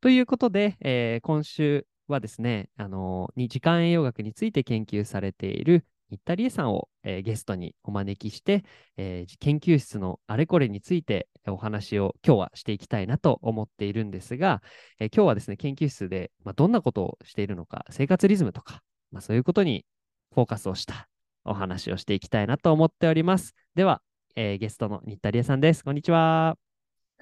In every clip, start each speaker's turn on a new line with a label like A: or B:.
A: ということで、えー今週はですね、あのー時間栄養学について研究されている新田理恵さんを、えーゲストにお招きして、えー研究室のあれこれについてお話を今日はしていきたいなと思っているんですが、えー今日はですね、研究室で、まあ、どんなことをしているのか、生活リズムとか、まあ、そういうことにフォーカスをしたお話をしていきたいなと思っております。では、えーゲストの新田理恵さんです。こんにちは。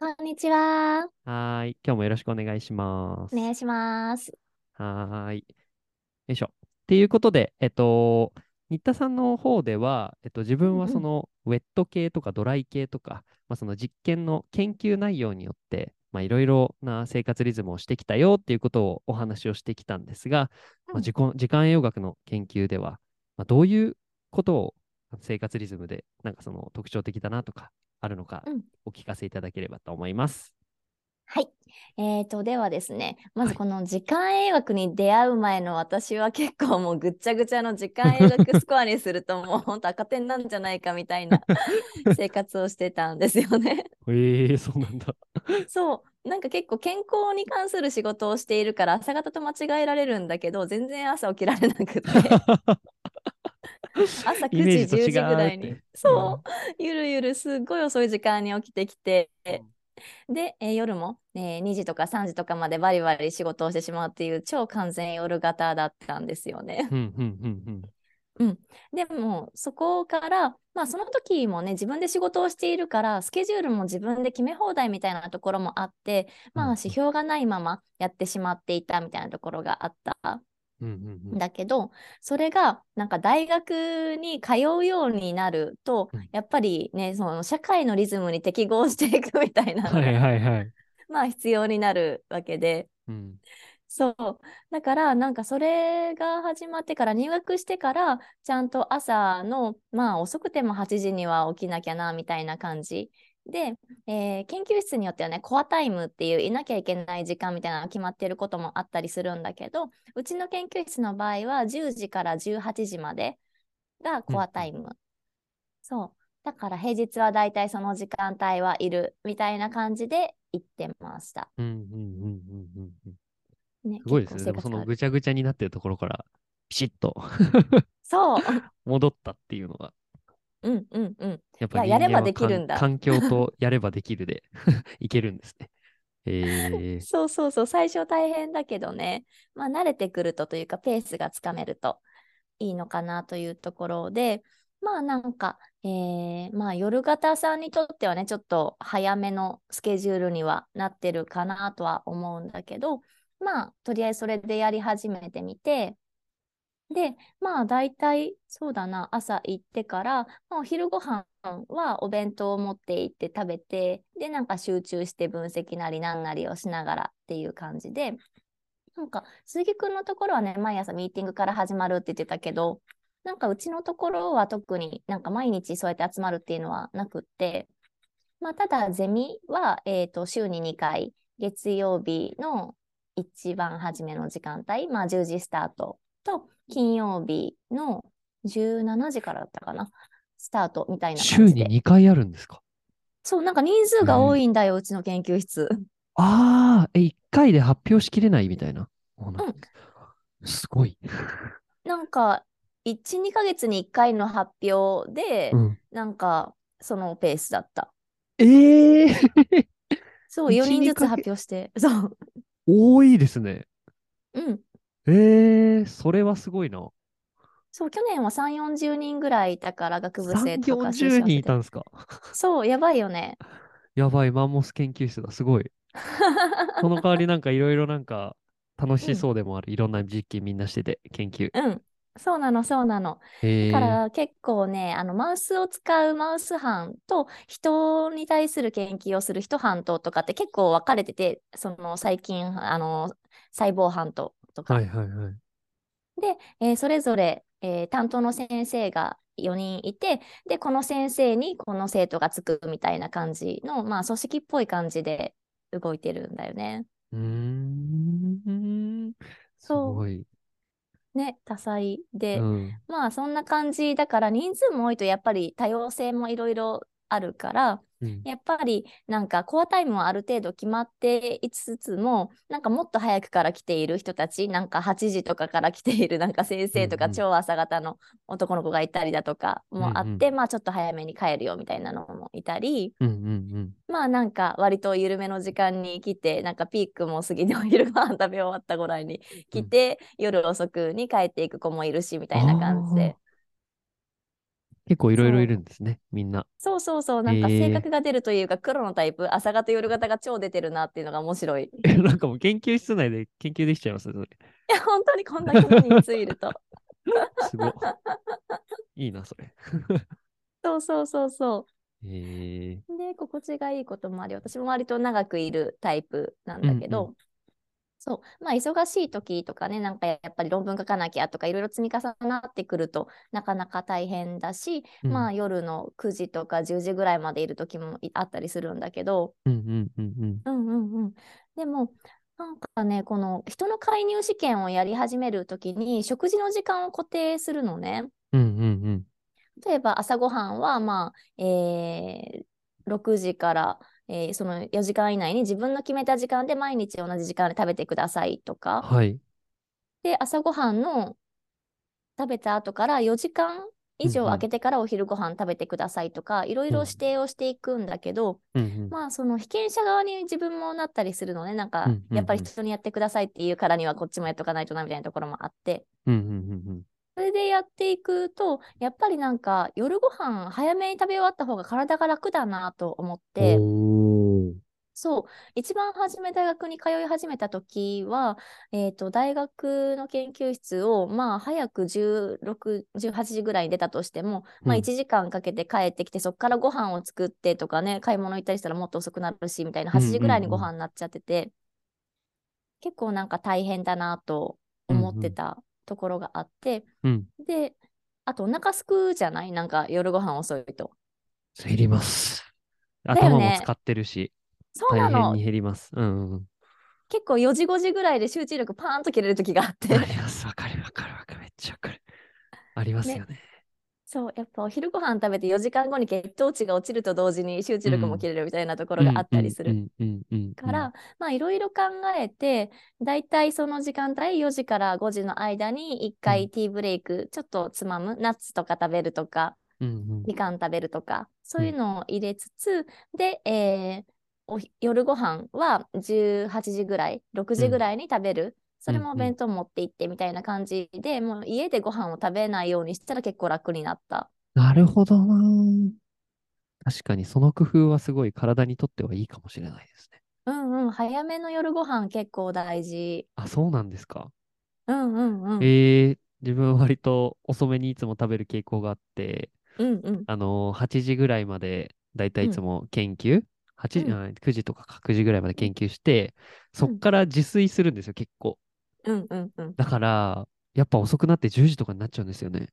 B: こんにちは。
A: はーい。今日もよろしくお願いします。
B: お願いします。
A: はーい。よいしょ。っていうことで、えっと、新田さんの方では、えっと、自分はそのウェット系とかドライ系とか、まあ、その実験の研究内容によって、まあ、いろいろな生活リズムをしてきたよっていうことをお話をしてきたんですが、まあ、時間栄養学の研究では、まあ、どういうことを生活リズムでなんかその特徴的だなとかあるのか
B: うん
A: お聞かせいただければと思います。
B: はい。えーと、ではですね、ま
A: はい
B: ずこの時間栄学に出会う前の私は結構もうぐっちゃぐちゃの時間栄学スコアにするともう本当赤点なんじゃないかみたいな 生活をしてたんですよね。
A: ええそうなんだ。
B: そう、なんか結構健康に関する仕事をしているから朝方と間違えられるんだけど、全然朝起きられなくて、朝9
A: イメー
B: 時、10時ぐらいに。そう、ゆるゆるすっごい遅い時間に起きてきて、で、えー夜も、えー2時とか3時とかまでバリバリ仕事をしてしまうっていう超完全夜型だったんですよね。
A: うん。
B: でもそこからまあその時もね自分で仕事をしているからスケジュールも自分で決め放題みたいなところもあってま
A: うん。
B: あ指標がないままやってしまっていたみたいなところがあった
A: うんうんうん
B: んだけどそれがなんか大学に通うようになると
A: うん
B: やっぱりねその社会のリズムに適合していくみたいな
A: はいはい。
B: まあ必要になるわけで。
A: うん
B: そう。だから、なんかそれが始まってから、入学してから、ちゃんと朝の、まあ遅くても8時には起きなきゃな、みたいな感じ。で、えー研究室によってはね、コアタイムっていういなきゃいけない時間みたいなのが決まってることもあったりするんだけど、うちの研究室の場合は10時から18時までがコアタイム。そう。だから平日はだいたいその時間帯はいるみたいな感じで行ってました。
A: うんうんうんうんうんうん。
B: ね、
A: すごいですね。でもそのぐちゃぐちゃになってるところから、ピシッと
B: そう。
A: 戻ったっていうのが、っぱ
B: いややればできるんだ。
A: 環環境とやればできるで いけるんですね。えー、
B: そうそうそう、最初大変だけどね、まあ慣れてくるとというか、ペースがつかめるといいのかなというところで、まあなんか、えーまあ夜型さんにとってはね、ちょっと早めのスケジュールにはなってるかなとは思うんだけど、まあとりあえずそれでやり始めてみて、で、まあ大体そうだな、朝行ってから、まあ、お昼ご飯はお弁当を持って行って食べて、で、なんか集中して分析なりなんなりをしながらっていう感じで、なんか鈴木くんのところはね、毎朝ミーティングから始まるって言ってたけど、なんかうちのところは特になんか毎日そうやって集まるっていうのはなくって、まあただゼミは、えーと週に2回、月曜日の一番初めの時間帯、まあ10時スタートと、金曜日の17時からだったかな、スタートみたいな
A: 週
B: 感じで。
A: に2回あるんですか？
B: そう、なんか人数が多いんだよ、うちの研究室。
A: ああ、え、1回で発表しきれないみたいな？
B: うん
A: すごい。
B: なんか、1、2ヶ月に1回の発表で、
A: うん、
B: なんか、そのペースだった。
A: ええー、
B: そう、
A: 1
B: 4人ず
A: 2ヶ月？
B: つ発表して。そう。
A: 多いですね。
B: うん。
A: ええー、それはすごいな。
B: そう、去年は3、40人ぐらいいたから、学部生
A: 3、
B: とか修士
A: 40
B: 合わせて
A: 人いたんですか？
B: そう、やばいよね。
A: やばい、マンモス研究室だ。すごい。その代わりなんかいろいろなんか楽しそうでもある。いろんな実験みんなしてて、研究。
B: うん。そうなの、そうなの。だから結構ね、あのマウスを使うマウス班と人に対する研究をする人班ととかって結構分かれてて、その最近、あの細胞班ととか。
A: はいはいはい。
B: で、えーそれぞれ、えー担当の先生が4人いて、で、この先生にこの生徒がつくみたいな感じの、まあ、組織っぽい感じで動いてるんだよね。
A: うーん。す
B: そう
A: ごい。
B: ね、多彩で、
A: うん。
B: まあそんな感じだから人数も多いとやっぱり多様性もいろいろあるから
A: うん。
B: やっぱりなんかコアタイムはある程度決まっていつつもなんかもっと早くから来ている人たちなんか8時とかから来ているなんか先生と
A: うんうん
B: か超朝方の男の子がいたりだとかもあって、まあちょっと早めに帰るよみたいなのもいたり
A: うんうん
B: まあなんか割と緩めの時間に来てなんかピークも過ぎてお昼ご飯食べ終わったぐらいに来て、夜遅くに帰っていく子もいるしみたいな感じで。
A: 結構いろいろいるんですね、みんな。
B: そうそうそう、なんか性格が出るというか、黒のタイプ、朝方、夜型が超出てるなっていうのが面白い。
A: なんかもう研究室内で研究できちゃいますね、それ。
B: や、本当にこんだけの人数いると。
A: すごい。いいな、それ。
B: そうそうそうそ。う。で、心地がいいこともあり、私も割と長くいるタイプなんだけど、
A: うん
B: そう、まあ忙しい時とかね、なんかやっぱり論文書かなきゃとかいろいろ積み重なってくるとなかなか大変だし、
A: うん
B: まあ夜の9時とか10時ぐらいまでいる時もいあったりするんだけど、
A: うんうんうんうん。
B: うんうんうん。でも、なんかね、この人の介入試験をやり始めるときに、食事の時間を固定するのね。
A: うんうん
B: 例えば朝ごはんは、まあ、えー6時から、えーその4時間以内に自分の決めた時間で毎日同じ時間で食べてくださいと
A: うん。
B: か。
A: はい。
B: で、朝ごはんの食べた後から4時間以上
A: うんうん
B: 空けてからお昼ご飯食べてくださいとか、いろいろ
A: うん
B: 指定をしていくんだけど、
A: うんうん。
B: まあその被験者側に自分もなったりするのね、なんか
A: うんうんうん
B: やっぱり人にやってくださいっていうからにはこっちもやっとかないとなみたいなところもあって、
A: うんうんうん
B: それでやっていくと、やっぱりなんか夜ご飯早めに食べ終わった方が体が楽だなと思っ
A: うん。
B: て。そう、一番初め大学に通い始めた時は、えっと、大学の研究室を、まあ、早く16、18時ぐらいに出たとしても、まあ、
A: うん。
B: 1時間かけて帰ってきて、そこからご飯を作ってとかね、買い物行ったりしたらもっと遅くなるし、みたいな、8時ぐらいにご飯になっちゃってて、結構なんか大変だなと思ってたところがあって、
A: うん。
B: で、あとお腹すくじゃない？なんか夜ご飯遅いと。
A: 減ります。頭も使ってるし、
B: そうなの
A: 大変に。減ります。うんうんうん。
B: 結構4時5時ぐらいで集中力パーンと切れる時があって
A: あ。ります。わかるわかるわかる。めっちゃわかる。ありますよね。
B: そう、やっぱお昼ご飯食べて4時間後に血糖値が落ちると同時に集中力も切れるみたいなところがあったりする。から、まあいろいろ考えて、だいたいその時間帯4時から5時の間に1
A: う
B: 回ティーブレイク、ちょっとつまむ、ナッツとか食べるとか、みかん食べるとか、そういうのを入れつつ、で、えーおひ夜ご飯は18時ぐらい、6時ぐらいに食べる。それもお弁当持って行ってみたいな感じで、もう家でご飯を食べないようにしたら結構楽になった。
A: なるほどな。確かにその工夫はすごい体にとってはいいかもしれないですね。
B: うんうん、早めの夜ご飯結構大事。
A: あ、そうなんですか。
B: うんうんうん。
A: えー、自分は割と遅めにいつも食べる傾向があって、
B: うんうん。
A: あのー8時ぐらいまでだいたいいつも研究、8時、
B: うん
A: あ9時とかか9時ぐらいまで研究して、そっから自炊するんですよ、結構。
B: うんうんうん。
A: だから、やっぱ遅くなって10時とかになっちゃうんですよね。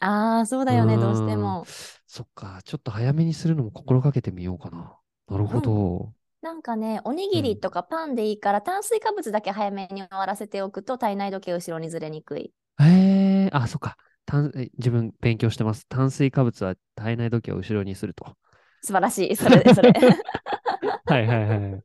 B: ああ、そうだよね、どうしても。
A: そっか、ちょっと早めにするのも心がけてみようかな。なるほど。
B: なんかね、おにぎりとかパンでいいから、炭水化物だけ早めに終わらせておくと体内時計後ろにずれにくい。
A: へえあ、そっか。炭え自分勉強してます。炭水化物は体内時計を後ろにすると。
B: 素晴らしい。それ、それ。
A: はいはいはい。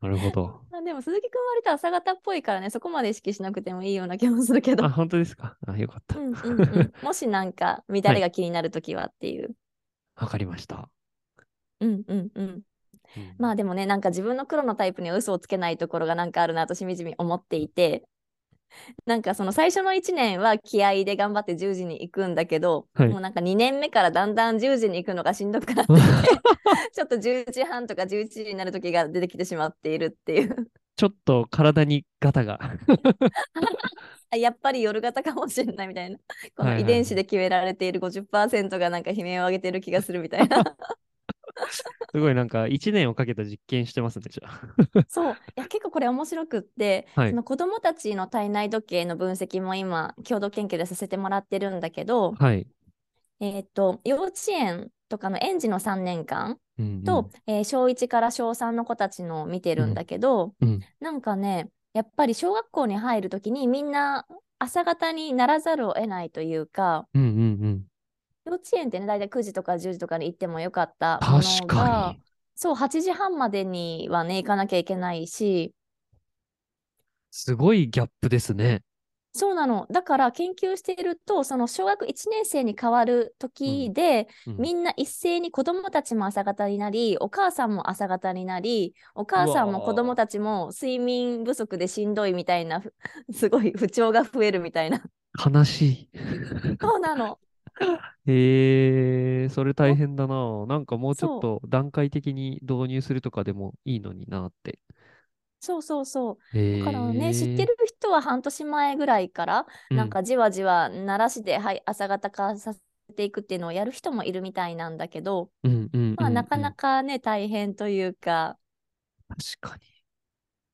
A: なるほど。
B: あでも鈴木くん割と朝方っぽいからね、そこまで意識しなくてもいいような気もするけど。
A: あ、本当ですか？あ、よかった。
B: うんうんうん、もしなんか乱れが気になるときはっていう。
A: わかりました。
B: うんうんうん。
A: うん
B: まあでもね、なんか自分の黒のタイプには嘘をつけないところがなんかあるなとしみじみ思っていて、なんかその最初の1年は気合で頑張って10時に行くんだけど、
A: はい
B: もうなんか2年目からだんだん10時に行くのがしんどくなって ちょっと10時半とか11時になる時が出てきてしまっているっていう。
A: ちょっと体にガタが。
B: あやっぱり夜型かもしれないみたいな。この遺伝子で決められている50%がなんか悲鳴を上げてる気がするみたいな。
A: すごいなんか1年をかけた実験してますね、じゃあ。
B: そう。いや、結構これ面白くって、
A: はい
B: その子供たちの体内時計の分析も今、共同研究でさせてもらってるんだけど、
A: はい。
B: えっと、幼稚園とかの園児の3年間
A: うんうん
B: と、えー小1から小3の子たちのを見てるんだけど、
A: うん
B: なんかね、やっぱり小学校に入るときにみんな朝方にならざるを得ないというか、
A: うんうんうん。
B: 幼稚園ってね、大体9時とか10時とかに行ってもよかったもの
A: 確
B: が
A: か、に。
B: そう、8時半までにはね、行かなきゃいけないし、
A: すごいギャップですね。
B: そうなの。だから研究していると、その小学1年生に変わる時で、
A: うん
B: みんな一斉に子供たちも朝方になり、お母さんも朝方になり、お母さんも子供たちも睡眠不足でしんどいみたいな、ふ すごい不調が増えるみたいな。
A: 悲しい。
B: そうなの。
A: へえ、それ大変だな。なんかもうちょっ
B: そ
A: と段階的に導入するとかでもいいのになって。
B: そうそうそう。
A: へ
B: だからね、
A: え
B: 知ってる人は半年前ぐらいから、なんかじわじわ鳴らして、はい、朝方化させていくっていうのをやる人もいるみたいなんだけど、
A: うん、うんうんうん
B: まあなかな
A: か。
B: かね、大変というか、
A: 確か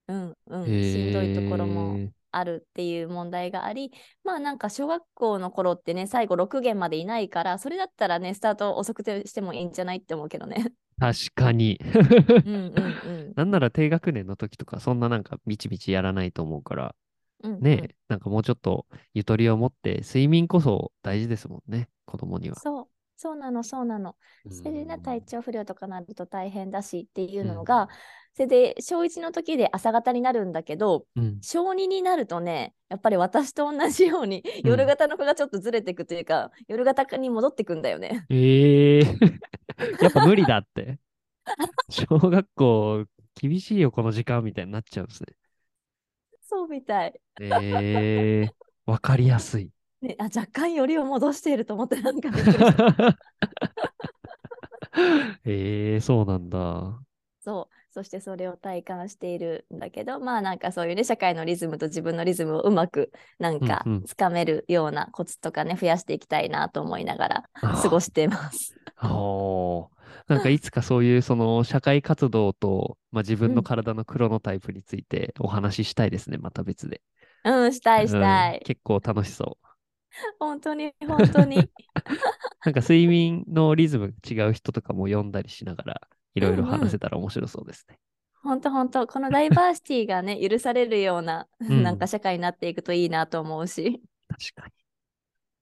B: うんうん、
A: に。
B: しんどいところもあるっていう問題があり、まあなんか小学校の頃ってね、最後6限までいないから、それだったらね、スタート遅くてしてもいいんじゃないって思うけどね。
A: 確かに。
B: うんうんうん。
A: なんなら低学年の時とか、そんななんかみちみちやらないと思うから、
B: うんうん
A: ねえ、なんかもうちょっとゆとりを持って、睡眠こそ大事ですもんね、子供には。
B: そう、そうなの、そうなの。それでね、
A: うん
B: 体調不良とかなると大変だしっていうの
A: うん
B: が、それで小1の時で朝方になるんだけど、
A: うん。
B: 小2になるとね、やっぱり私と同じように
A: うん
B: 夜型の子がちょっとずれていくというか、夜型に戻ってくんだよね。
A: ええ やっぱ無理だって。小学校、厳しいよ、この時間みたいになっちゃうんですね。
B: そうみたい。
A: ええわかりやすい。
B: ね、あ若干よりを戻していると思ってなんか
A: ええそうなんだ。
B: そう。そしてそれを体感しているんだけど、まあなんかそういうね、社会のリズムと自分のリズムをうまくなんか
A: うんうん
B: つかめるようなコツとかね、増やしていきたいなと思いながら過ごしてます。
A: おーなんかいつかそういうその社会活動と、まあ、自分の体のクロノタイプについてお話ししたいですね、また別で。
B: うん、したいしたい。
A: うん結構楽しそう。
B: 本当に、本当に。
A: なんか睡眠のリズムが違う人とかも読んだりしながら、いろいろ話せたら面白そうですね。
B: 本当本当このダイバーシティがね、許されるような、
A: ん
B: なんか社会になっていくといいなと思うし。
A: 確か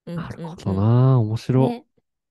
B: うん
A: に。なるほ
B: うん
A: どな、面白い。
B: ね、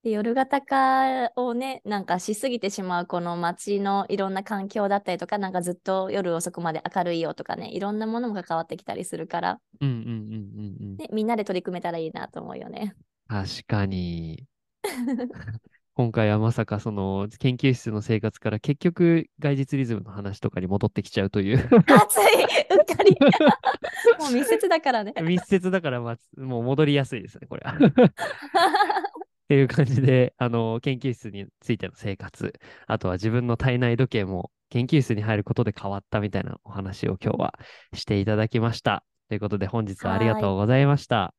B: で夜型化をね、なんかしすぎてしまうこの街のいろんな環境だったりとか、なんかずっと夜遅くまで明るいよとかね、いろんなものも関わってきたりするから、
A: うんうんうんうんうん。
B: ね、みんなで取り組めたらいいなと思うよね。
A: 確かに。今回はまさかその研究室の生活から結局外実リズムの話とかに戻ってきちゃうという
B: 熱いうっかり もう密接だからね。
A: 密接だから、まあ、もう戻りやすいですね、これは。っていう感じで、あの、研究室についての生活、あとは自分の体内時計も研究室に入ることで変わったみたいなお話を今日はしていただきました。ということで本日はありがとうございました。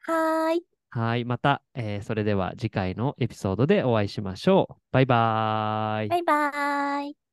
B: はーい。
A: はい、また、えーそれでは次回のエピソードでお会いしましょう。バイバーイ。
B: バイバーイ。